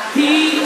happy.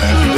Happy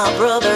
my brother.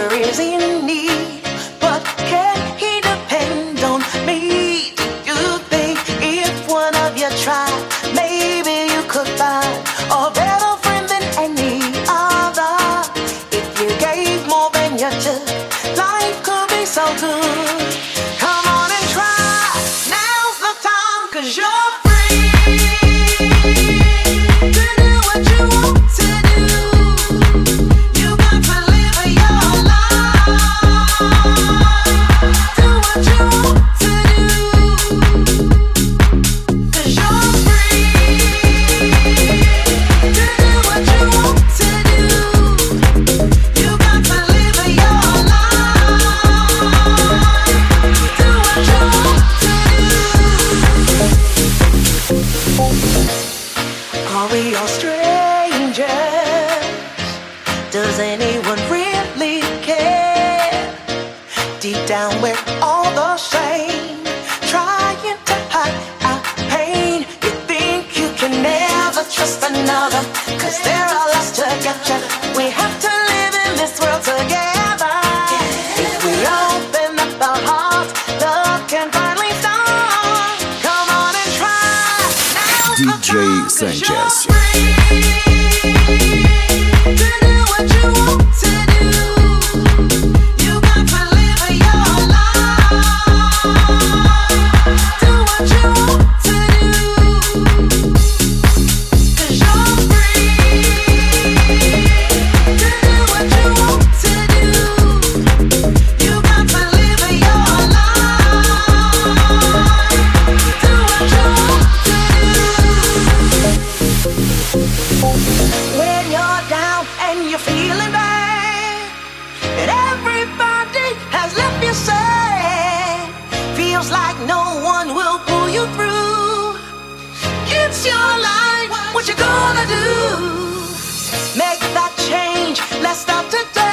Stop to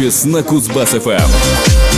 Санчес на Кузбасс-ФМ.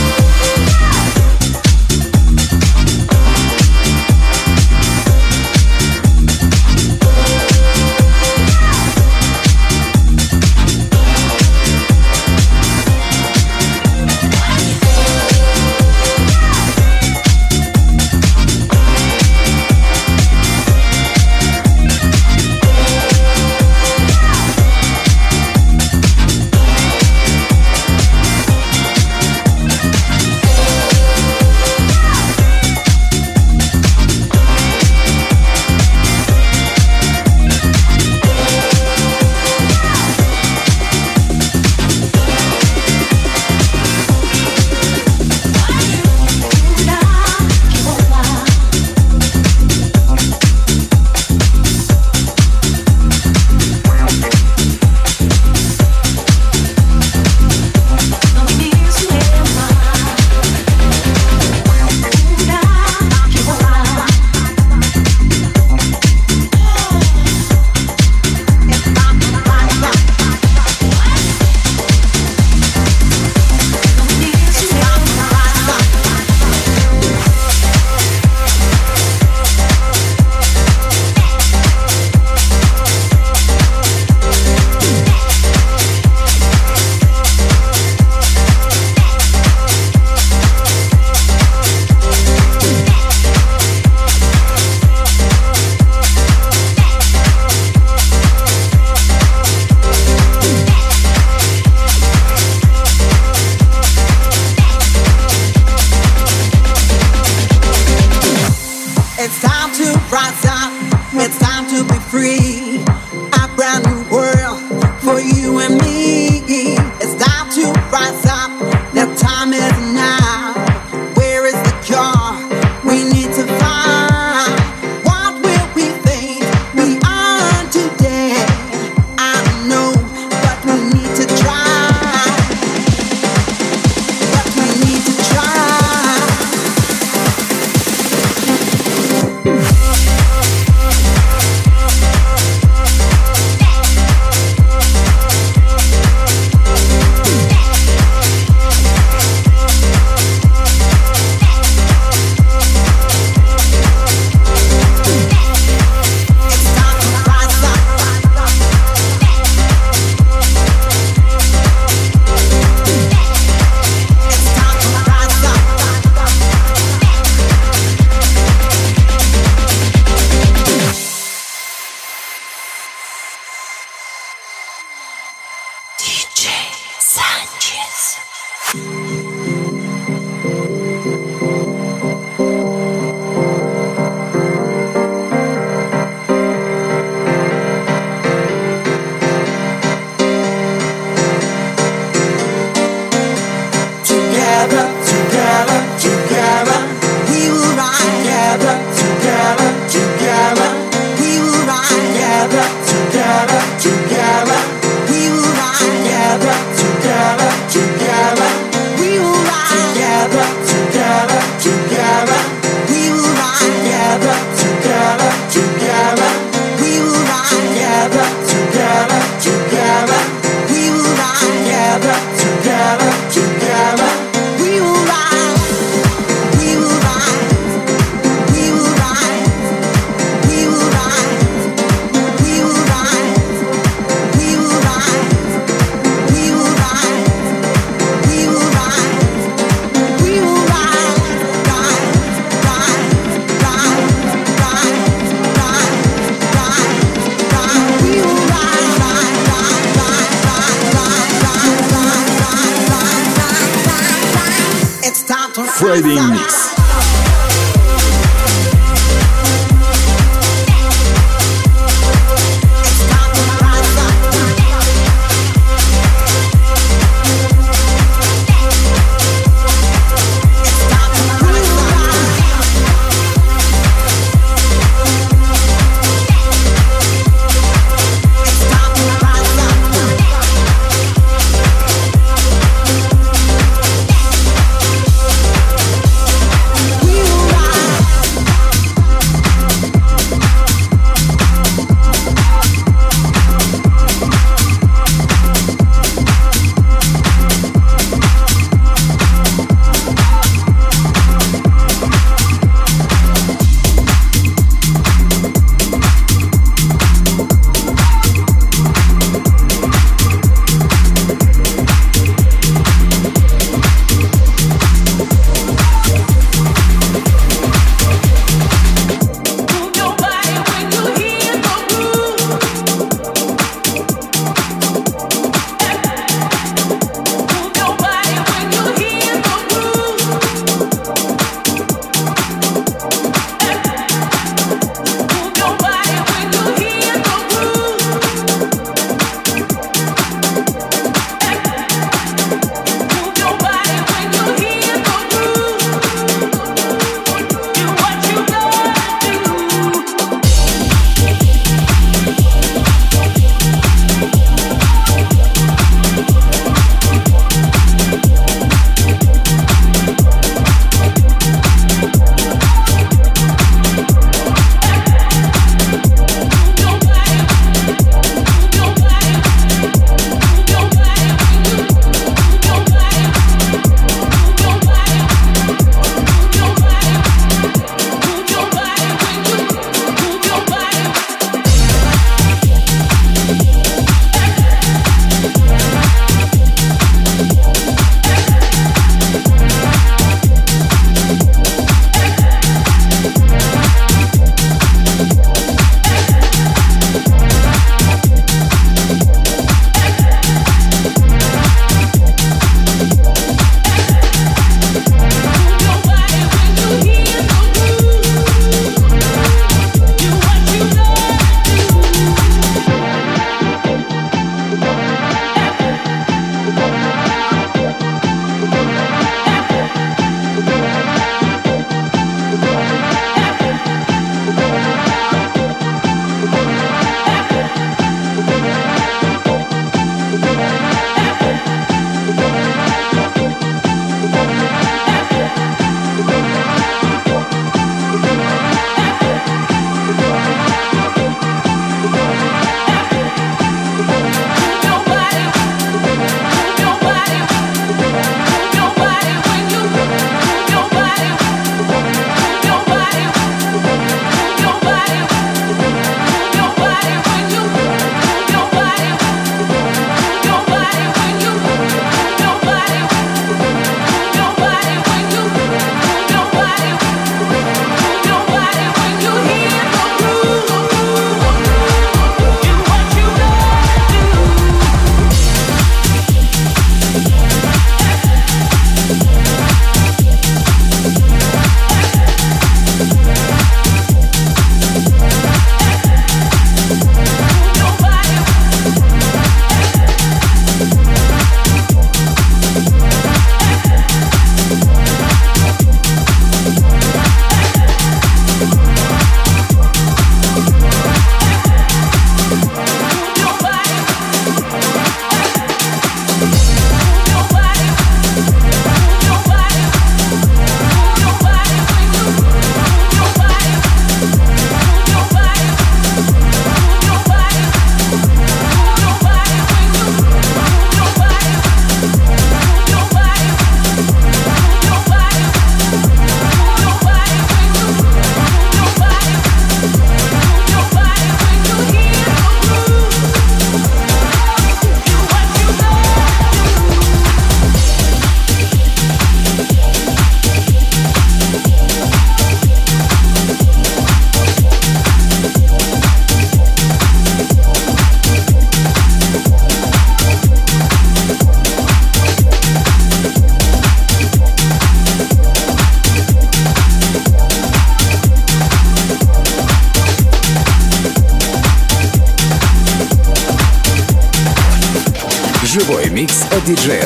Friday Mix.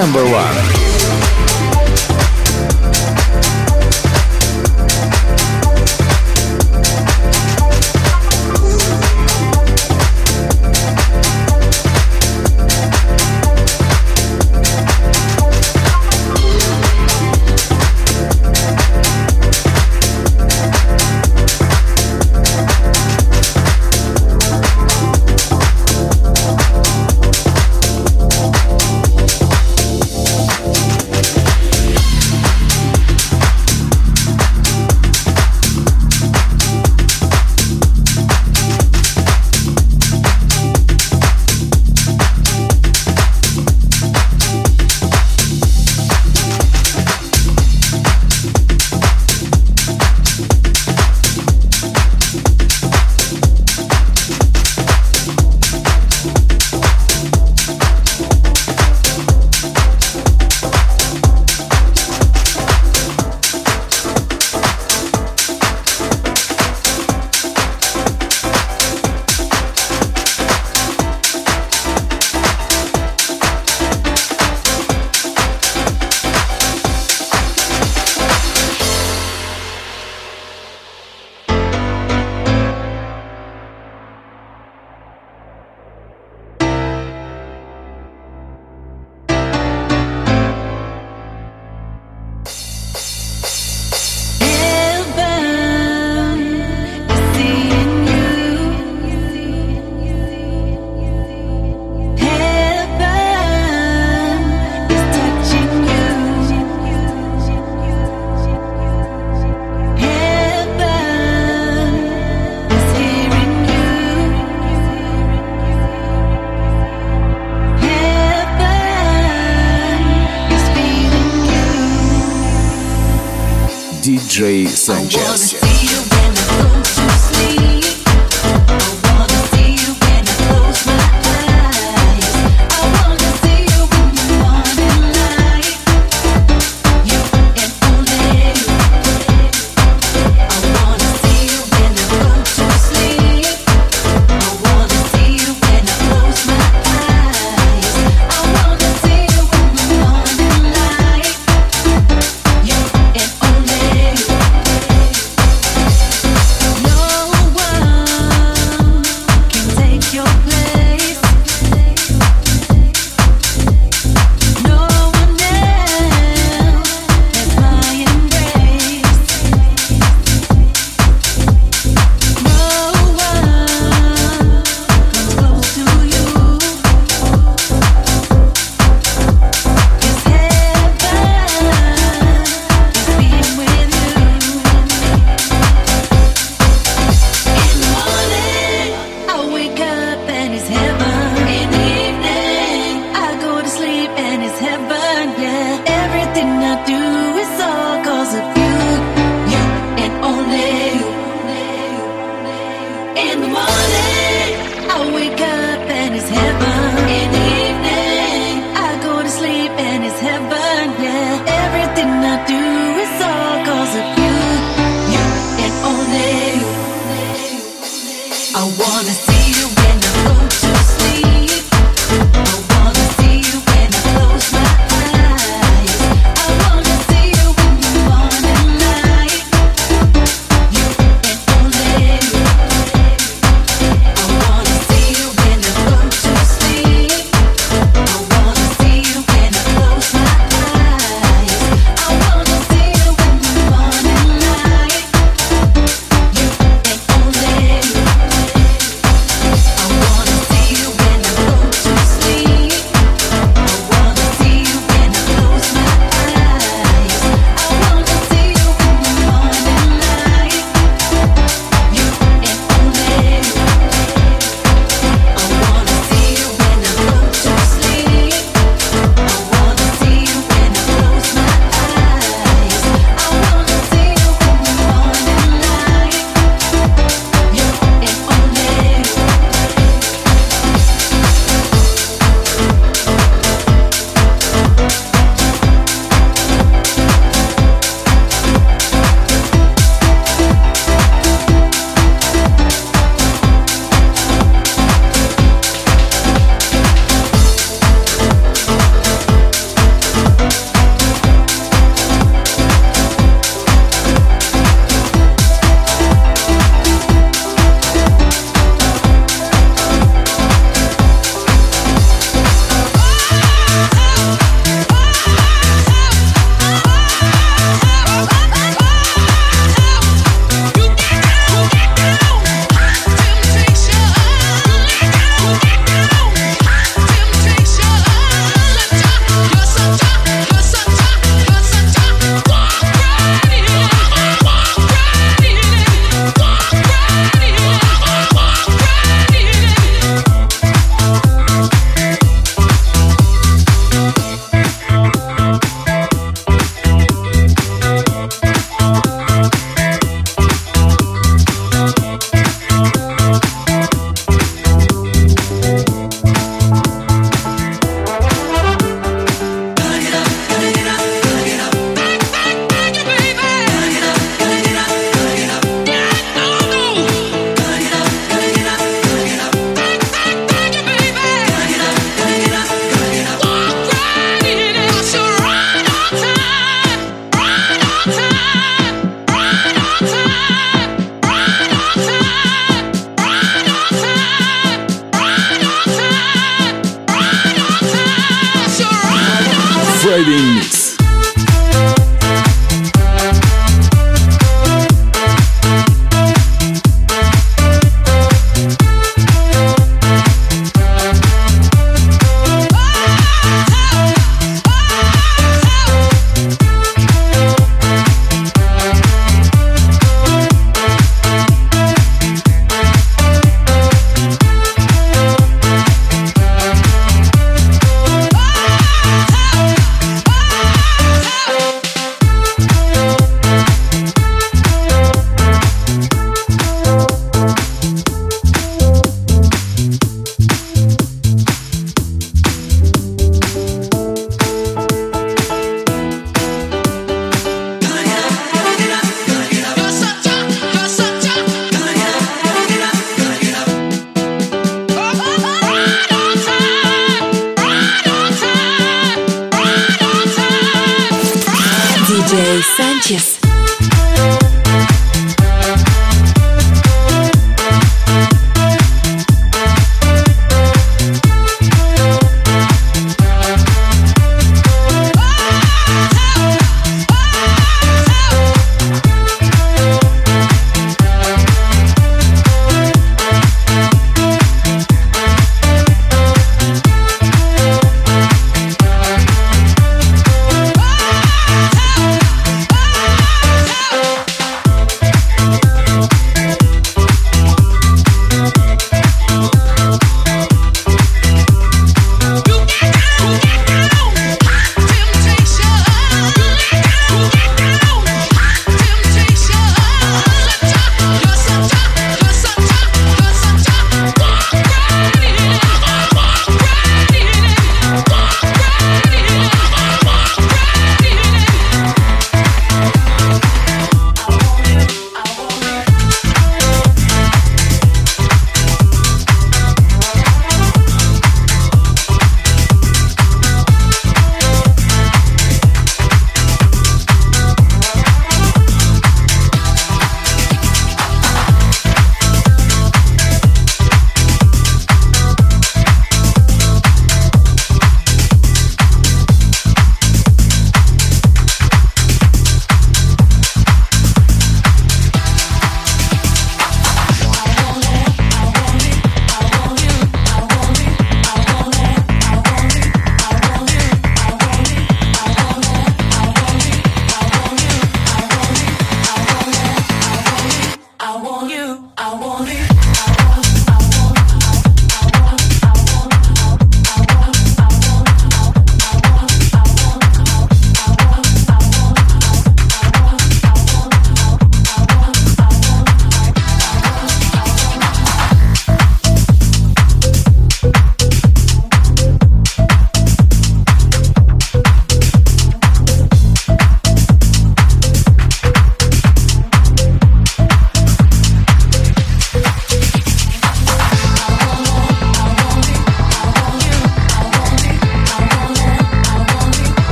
September DJ Sanchez.